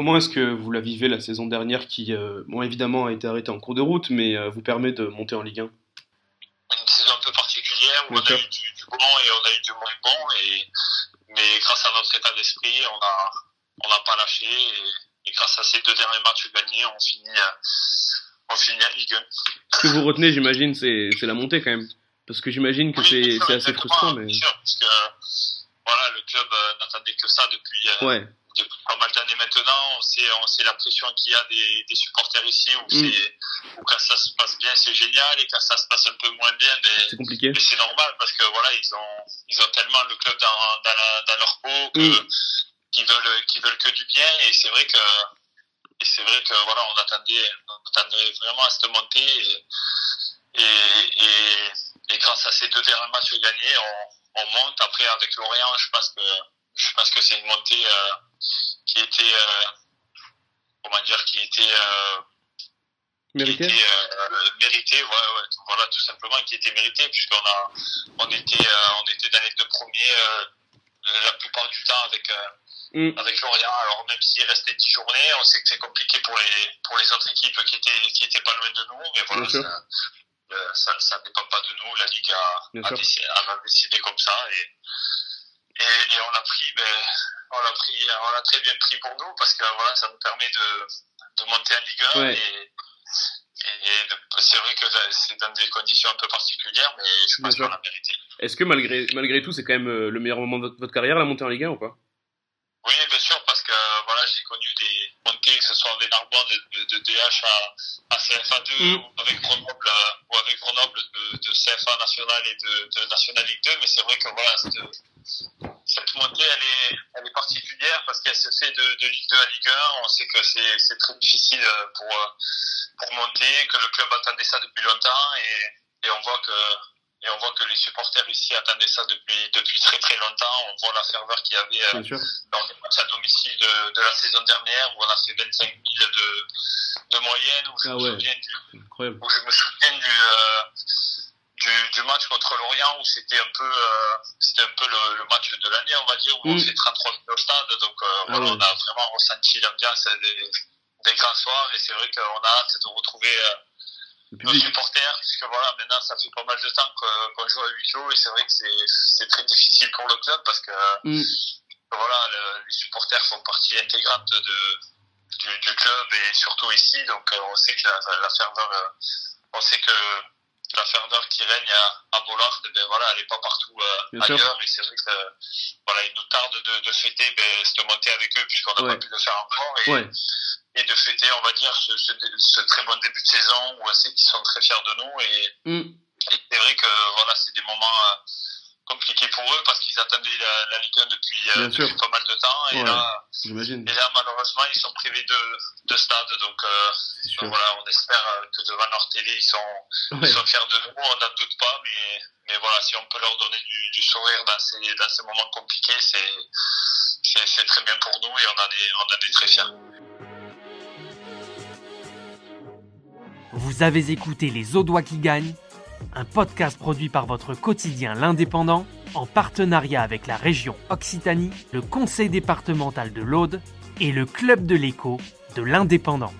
Comment est-ce que vous la vivez la saison dernière qui, euh, bon, évidemment, a été arrêtée en cours de route, mais euh, vous permet de monter en Ligue 1 Une saison un peu particulière où on a eu du, du bon et on a eu du moins bon, et, mais grâce à notre état d'esprit, on a on n'a pas lâché et, et grâce à ces deux derniers matchs gagnés, on finit euh, on finit en Ligue 1. Ce que vous retenez, j'imagine, c'est la montée quand même. Parce que j'imagine que Oui, c'est assez frustrant, mais. Bien sûr, parce que voilà, le club n'attendait que ça depuis, Ouais, depuis pas mal d'années maintenant. On sait, on sait la pression qu'il y a des, des supporters ici, où, Mm. où quand ça se passe bien, c'est génial, et quand ça se passe un peu moins bien, ben, c'est c'est normal parce que voilà, ils ont, ils ont tellement le club dans, dans, la- dans leur peau que, Mm. qu'ils veulent, qu'ils veulent que du bien, et c'est vrai que, et c'est vrai que voilà, on attendait, on attendait vraiment à cette montée, et, et, et, et grâce à ces deux derniers matchs gagnés, on, on monte. Après, avec Lorient, je pense que, je pense que c'est une montée euh, qui était, euh, comment dire, qui était, euh, qui Mérité était euh, mérité, ouais, ouais, voilà, tout simplement, qui était mérité, puisqu'on a, on était, euh, on était dans les deux premiers euh, la plupart du temps avec, Mm. avec Lorient. Alors même s'il restait 10 journées, on sait que c'est compliqué pour les, pour les autres équipes qui étaient, qui étaient pas loin de nous, mais voilà, ça, ça, ça dépend pas de nous. La Ligue a, a, décidé, a décidé comme ça et, et, et on a pris, ben, on a pris, on a très bien pris pour nous parce que voilà, ça nous permet de, de monter en Ligue 1 Ouais. et, et c'est vrai que c'est dans des conditions un peu particulières, mais je pense sûr. qu'on a mérité. Est-ce que malgré, malgré tout, c'est quand même euh, le meilleur moment de votre, votre carrière, la montée en Ligue 1 ou pas? Oui, bien sûr, parce que voilà, j'ai connu des montées, que ce soit des Narbonne de, de, de DH à, à CFA2 Mm. ou avec Grenoble, ou avec Grenoble de, de CFA national et de, de National League 2, mais c'est vrai que voilà, cette, cette montée, elle est, elle est particulière parce qu'elle se fait de, de Ligue 2 à Ligue 1. On sait que c'est très difficile euh, pour, euh, pour monter, que le club attendait ça depuis longtemps et, et on voit que et on voit que les supporters ici attendaient ça depuis, depuis très très longtemps. On voit la ferveur qu'il y avait euh, dans les matchs à domicile de, de la saison dernière où on a fait 25 000 de, de moyenne, où je, Ah me, ouais. souviens du, où je me souviens du, euh, du, du match contre Lorient où c'était un peu, euh, c'était un peu de l'année, on va dire, où on Mm. fait 33 000 au stade. Donc euh, Ah voilà, ouais. on a vraiment ressenti l'ambiance des, des grands soirs et c'est vrai qu'on a hâte de retrouver euh, nos supporters, puisque voilà, maintenant ça fait pas mal de temps qu'on joue à huis clos et c'est vrai que c'est très difficile pour le club parce que Mm. voilà, le- les supporters font partie intégrante de, du, du club et surtout ici, donc euh, on sait que la, la ferveur, on sait que la ferveur qui règne à, à Bollard, ben voilà, elle est pas partout euh, sûr. ailleurs et c'est vrai que voilà, il nous tarde de, de fêter ben, cette montée avec eux puisqu'on n'a Ouais. pas pu le faire encore et, Ouais, et de fêter, on va dire, ce, ce, ce très bon début de saison où on sait qu'ils sont très fiers de nous et, Mm. et c'est vrai que voilà, c'est des moments euh, compliqués pour eux parce qu'ils attendaient la, la Ligue 1 depuis, euh, depuis pas mal de temps et Ouais. là, j'imagine. et là malheureusement ils sont privés de, de stade donc euh, voilà, on espère euh, que devant leur télé ils sont, Ouais. ils sont fiers de nous, on n'en doute pas mais, mais voilà, si on peut leur donner du, du sourire dans ces, dans ces moments compliqués c'est c'est c'est très bien pour nous et on en est, on en est très fiers. Vous avez écouté Les Audois qui gagnent, un podcast produit par votre quotidien L'Indépendant en partenariat avec la région Occitanie, le conseil départemental de l'Aude et le club de l'écho de l'Indépendant.